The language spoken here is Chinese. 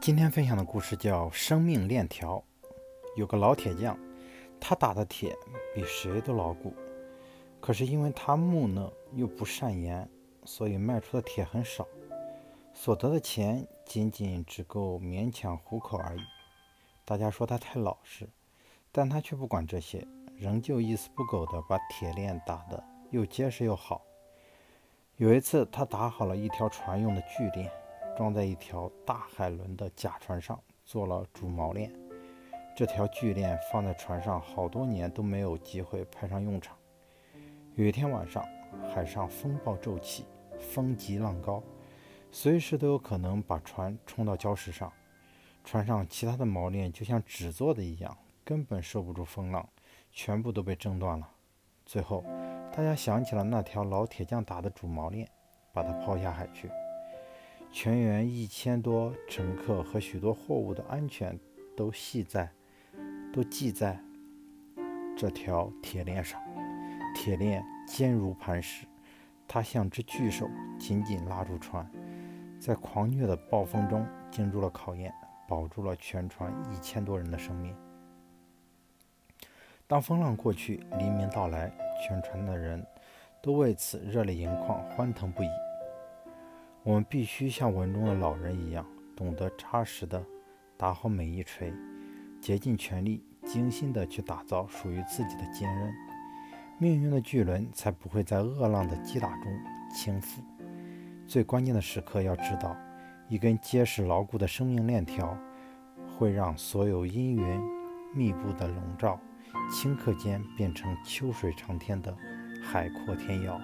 今天分享的故事叫《生命链条》。有个老铁匠，他打的铁比谁都牢固。可是因为他木讷又不善言，所以卖出的铁很少，所得的钱仅仅只够勉强糊口而已。大家说他太老实，但他却不管这些，仍旧一丝不苟地把铁链打得又结实又好。有一次，他打好了一条船用的巨链。装在一条大海轮的甲船上，做了主锚链。这条巨链放在船上好多年都没有机会派上用场。有一天晚上，海上风暴骤起，风急浪高，随时都有可能把船冲到礁石上。船上其他的锚链就像纸做的一样，根本受不住风浪，全部都被挣断了。最后，大家想起了那条老铁匠打的主锚链，把它抛下海去。全员一千多乘客和许多货物的安全都系在，都系在这条铁链上。铁链坚如磐石，它像只巨手，紧紧拉住船，在狂虐的暴风中经住了考验，保住了全船一千多人的生命。当风浪过去，黎明到来，全船的人都为此热泪盈眶，欢腾不已。我们必须像文中的老人一样，懂得扎实的打好每一锤，竭尽全力、精心的去打造属于自己的坚韧，命运的巨轮才不会在恶浪的击打中倾覆。最关键的时刻，要知道，一根结实牢固的生命链条，会让所有阴云密布的笼罩，顷刻间变成秋水长天的海阔天遥。